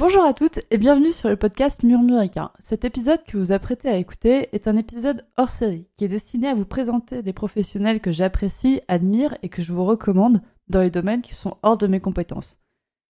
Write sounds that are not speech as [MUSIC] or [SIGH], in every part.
Bonjour à toutes et bienvenue sur le podcast Murmuricain. Cet épisode que vous apprêtez à écouter est un épisode hors série qui est destiné à vous présenter des professionnels que j'apprécie, admire et que je vous recommande dans les domaines qui sont hors de mes compétences.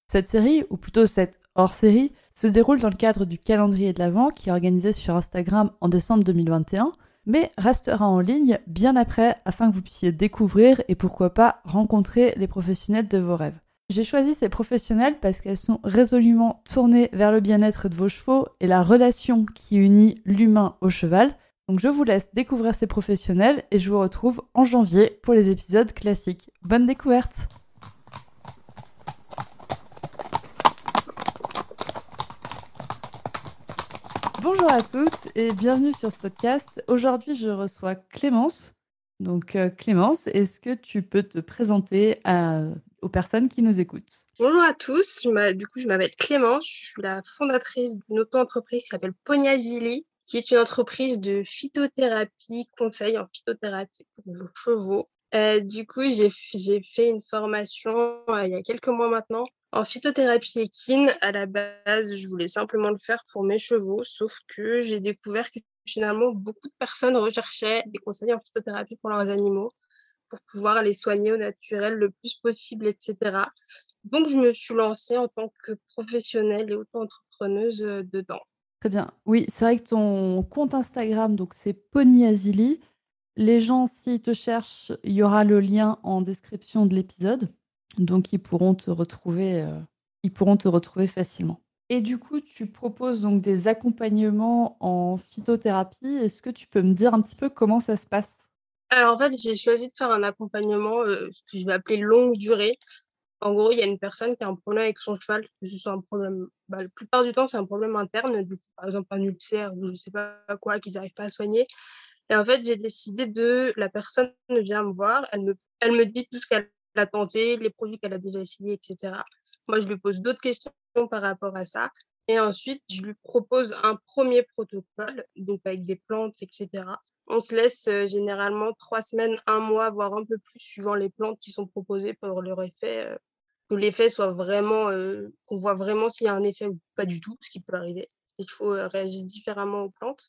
Cette série, ou plutôt cette hors-série, se déroule dans le cadre du calendrier de l'Avent qui est organisé sur Instagram en décembre 2021, mais restera en ligne bien après afin que vous puissiez découvrir et pourquoi pas rencontrer les professionnels de vos rêves. J'ai choisi ces professionnels parce qu'elles sont résolument tournées vers le bien-être de vos chevaux et la relation qui unit l'humain au cheval. Donc je vous laisse découvrir ces professionnels et je vous retrouve en janvier pour les épisodes classiques. Bonne découverte Bonjour à toutes et bienvenue sur ce podcast. Aujourd'hui, je reçois Clémence. Donc, euh, Clémence, est-ce que tu peux te présenter aux personnes qui nous écoutent Bonjour à tous. Du coup, je m'appelle Clémence. Je suis la fondatrice d'une auto-entreprise qui s'appelle Pognazili, qui est une entreprise de phytothérapie, conseil en phytothérapie pour vos chevaux. Euh, du coup, j'ai fait une formation euh, il y a quelques mois maintenant en phytothérapie équine, à la base, je voulais simplement le faire pour mes chevaux, sauf que j'ai découvert que finalement, beaucoup de personnes recherchaient des conseils en phytothérapie pour leurs animaux, pour pouvoir les soigner au naturel le plus possible, etc. Donc, je me suis lancée en tant que professionnelle et auto-entrepreneuse euh, dedans. Très bien. Oui, c'est vrai que ton compte Instagram, donc c'est Pony Azili. Les gens, s'ils te cherchent, il y aura le lien en description de l'épisode. Donc, ils pourront te retrouver, euh, ils pourront te retrouver facilement. Et du coup, tu proposes donc des accompagnements en phytothérapie. Est-ce que tu peux me dire un petit peu comment ça se passe? Alors, en fait, j'ai choisi de faire un accompagnement euh, que je vais appeler longue durée. En gros, il y a une personne qui a un problème avec son cheval, que ce soit un problème, bah, la plupart du temps, c'est un problème interne, du coup, par exemple un ulcère ou je ne sais pas quoi, qu'ils n'arrivent pas à soigner. Et en fait, j'ai décidé de, la personne vient me voir, elle me, elle me dit tout ce qu'elle a tenté, les produits qu'elle a déjà essayés, etc. Moi, je lui pose d'autres questions par rapport à ça. Et ensuite, je lui propose un premier protocole, donc avec des plantes, etc. On se laisse généralement trois semaines, un mois, voire un peu plus, suivant les plantes qui sont proposées pour leur effet, que l'effet soit vraiment, qu'on voit vraiment s'il y a un effet ou pas du tout, ce qui peut arriver. Les chevaux réagissent différemment aux plantes.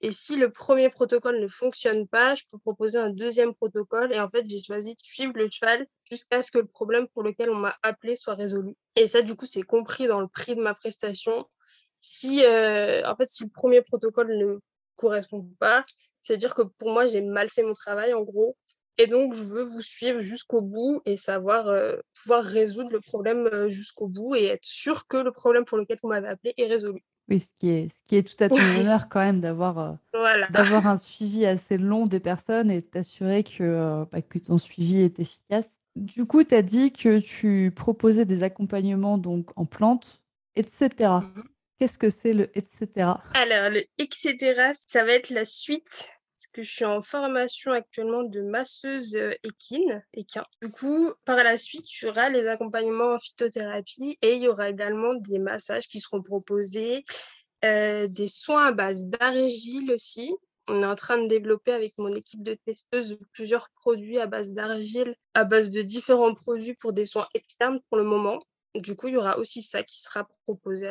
Et si le premier protocole ne fonctionne pas, je peux proposer un deuxième protocole. Et en fait, j'ai choisi de suivre le cheval jusqu'à ce que le problème pour lequel on m'a appelé soit résolu. Et ça, du coup, c'est compris dans le prix de ma prestation. Si, en fait, si le premier protocole ne correspond pas, c'est-à-dire que pour moi, j'ai mal fait mon travail, en gros. Et donc, je veux vous suivre jusqu'au bout et savoir euh, pouvoir résoudre le problème euh, jusqu'au bout et être sûr que le problème pour lequel vous m'avez appelé est résolu. Oui, ce qui est, ce qui est tout à ton [LAUGHS] honneur quand même d'avoir euh, d'avoir un suivi assez long des personnes et t'assurer que, euh, bah, que ton suivi est efficace. Du coup, tu as dit que tu proposais des accompagnements donc en plantes, etc. Qu'est-ce que c'est le etc Alors, le etc., ça va être la suite que je suis en formation actuellement de masseuse euh, équine, équin. Du coup, par la suite, il y aura les accompagnements en phytothérapie et il y aura également des massages qui seront proposés, euh, des soins à base d'argile aussi. On est en train de développer avec mon équipe de testeuses plusieurs produits à base d'argile, à base de différents produits pour des soins externes pour le moment. Du coup, il y aura aussi ça qui sera proposé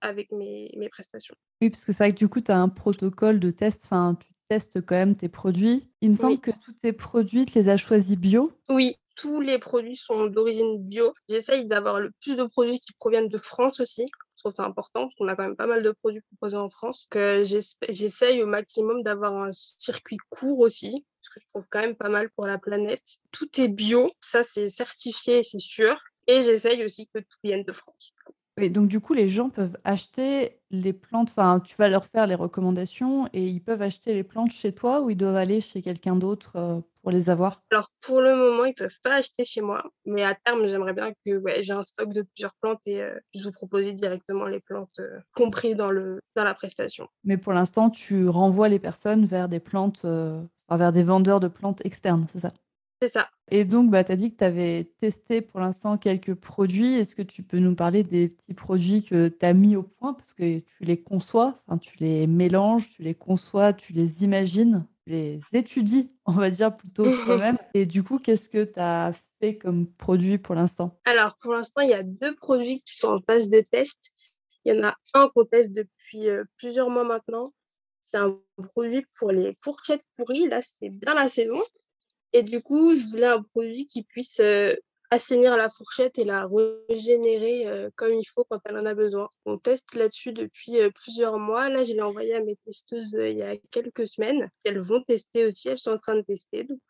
avec mes, mes prestations. Oui, parce que c'est vrai que du coup, tu as un protocole de test, enfin, tu testes quand même tes produits. Il me semble que tous tes produits, tu les as choisis bio. Oui, tous les produits sont d'origine bio. J'essaye d'avoir le plus de produits qui proviennent de France aussi. Je trouve ça important parce qu'on a quand même pas mal de produits proposés en France. Que j'essaye au maximum d'avoir un circuit court aussi, parce que je trouve quand même pas mal pour la planète. Tout est bio, ça c'est certifié, c'est sûr. Et j'essaye aussi que tout vienne de France. Oui, donc du coup, les gens peuvent acheter les plantes, enfin, tu vas leur faire les recommandations et ils peuvent acheter les plantes chez toi ou ils doivent aller chez quelqu'un d'autre euh, pour les avoir? Alors pour le moment, ils peuvent pas acheter chez moi, mais à terme, j'aimerais bien que ouais, j'ai un stock de plusieurs plantes et euh, puisse vous proposer directement les plantes euh, comprises dans le dans la prestation. Mais pour l'instant, tu renvoies les personnes vers des plantes, vers des vendeurs de plantes externes, c'est ça? C'est ça. Et donc, bah, tu as dit que tu avais testé pour l'instant quelques produits. Est-ce que tu peux nous parler des petits produits que tu as mis au point? Parce que tu les conçois, tu les mélanges, tu les conçois, tu les imagines, tu les étudies, [LAUGHS] on va dire plutôt [LAUGHS] toi-même. Et du coup, qu'est-ce que tu as fait comme produit pour l'instant? Alors, pour l'instant, il y a deux produits qui sont en phase de test. Il y en a un qu'on teste depuis plusieurs mois maintenant. C'est un produit pour les fourchettes pourries. Là, c'est bien la saison. Et du coup, je voulais un produit qui puisse assainir la fourchette et la régénérer euh, comme il faut quand elle en a besoin. On teste là-dessus depuis euh, plusieurs mois. Là, je l'ai envoyé à mes testeuses euh, il y a quelques semaines. Elles vont tester aussi, elles sont en train de tester. Donc,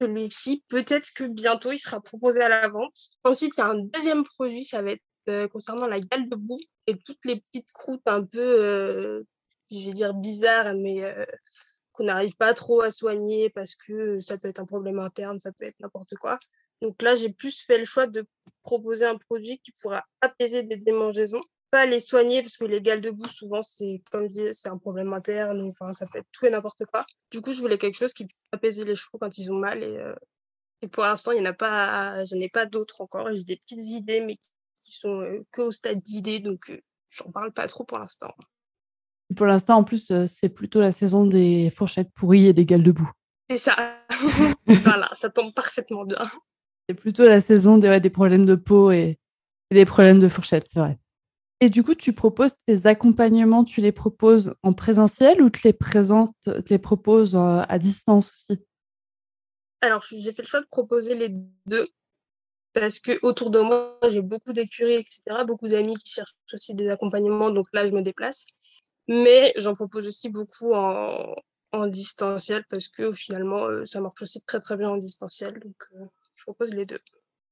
celui-ci, peut-être que bientôt, il sera proposé à la vente. Ensuite, il y a un deuxième produit, ça va être concernant la gale de boue et toutes les petites croûtes un peu, je vais dire bizarres, mais qu'on n'arrive pas trop à soigner parce que ça peut être un problème interne, ça peut être n'importe quoi. Donc là, j'ai plus fait le choix de proposer un produit qui pourra apaiser des démangeaisons, pas les soigner parce que les gales de boue, souvent, c'est comme je c'est un problème interne, enfin, ça peut être tout et n'importe quoi. Du coup, je voulais quelque chose qui puisse apaiser les chevaux quand ils ont mal et, et pour l'instant, il n'y en a pas, je n'ai pas d'autres encore. J'ai des petites idées, mais qui sont euh, que au stade d'idées, donc euh, j'en parle pas trop pour l'instant. Pour l'instant, en plus, c'est plutôt la saison des fourchettes pourries et des gales de boue. C'est ça. [LAUGHS] voilà, ça tombe parfaitement bien. C'est plutôt la saison des, des problèmes de peau et, des problèmes de fourchette, c'est vrai. Et du coup, tu proposes tes accompagnements, tu les proposes en présentiel ou tu les présentes, tu les proposes euh, à distance aussi? Alors, j'ai fait le choix de proposer les deux parce que autour de moi, j'ai beaucoup d'écuries, etc., beaucoup d'amis qui cherchent aussi des accompagnements, donc là, je me déplace. Mais j'en propose aussi beaucoup en, en distanciel parce que finalement, euh, ça marche aussi très très bien en distanciel. Donc, euh, je propose les deux.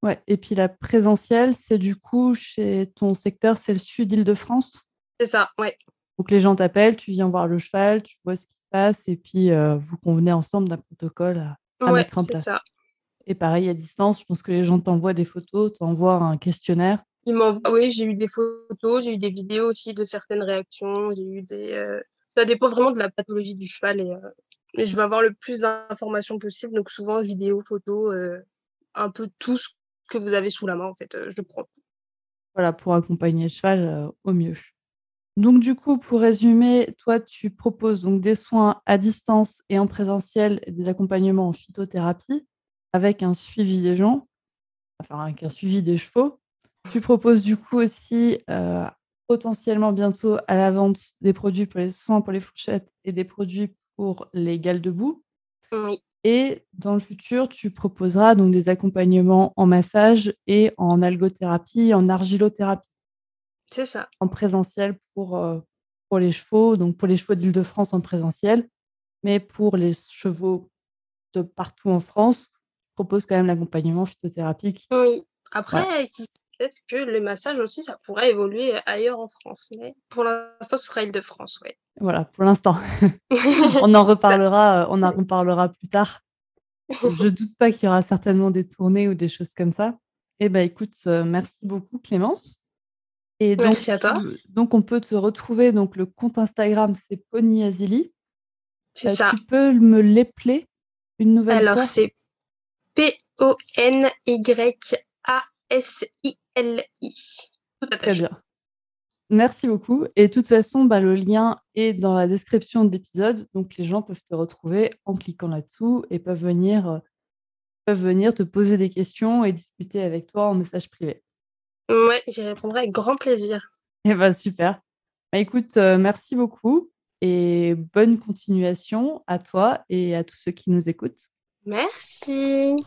Ouais, et puis la présentielle, c'est du coup chez ton secteur, c'est le sud Île-de-France C'est ça, ouais. Donc les gens t'appellent, tu viens voir le cheval, tu vois ce qui se passe, et puis euh, vous convenez ensemble d'un protocole à, mettre en place. Ça. Et pareil, à distance, je pense que les gens t'envoient des photos, t'envoient un questionnaire. Ils oui, j'ai eu des photos, j'ai eu des vidéos aussi de certaines réactions, j'ai eu des. Euh, ça dépend vraiment de la pathologie du cheval et, euh, je vais avoir le plus d'informations possible, donc souvent vidéos, photos un peu tout ce que vous avez sous la main, en fait. Euh, je prends Voilà, pour accompagner le cheval euh, au mieux. Donc, du coup, pour résumer, toi, tu proposes donc des soins à distance et en présentiel des accompagnements en phytothérapie avec un suivi des gens, enfin, avec un suivi des chevaux. Tu proposes du coup aussi euh, potentiellement bientôt à la vente des produits pour les soins pour les fourchettes et des produits pour les gales de boue. Oui. Et dans le futur, tu proposeras donc des accompagnements en massage et en algothérapie, en argilothérapie. C'est ça. En présentiel pour, euh, pour les chevaux, donc pour les chevaux d'Île-de-France en présentiel, mais pour les chevaux de partout en France, tu proposes quand même l'accompagnement phytothérapique. Oui. Après, peut-être que le massage aussi, ça pourrait évoluer ailleurs en France. Mais pour l'instant, ce sera Île-de-France, oui. Voilà, pour l'instant. [LAUGHS] [LAUGHS] on en reparlera, euh, on en reparlera plus tard. Je [LAUGHS] doute pas qu'il y aura certainement des tournées ou des choses comme ça. Eh ben, écoute, euh, merci beaucoup Clémence. Et donc, merci à toi. donc, on peut te retrouver. Donc, le compte Instagram, c'est Pony Azili. C'est euh, ça. Tu peux me l'épeler une nouvelle fois? Alors, c'est Tout Très bien. Merci beaucoup. Et de toute façon, bah, le lien est dans la description de l'épisode. Donc, les gens peuvent te retrouver en cliquant là-dessous et peuvent venir, euh, peuvent venir te poser des questions et discuter avec toi en message privé. Ouais, j'y répondrai avec grand plaisir. Et eh bah, super. Bah, écoute, euh, merci beaucoup et bonne continuation à toi et à tous ceux qui nous écoutent. Merci.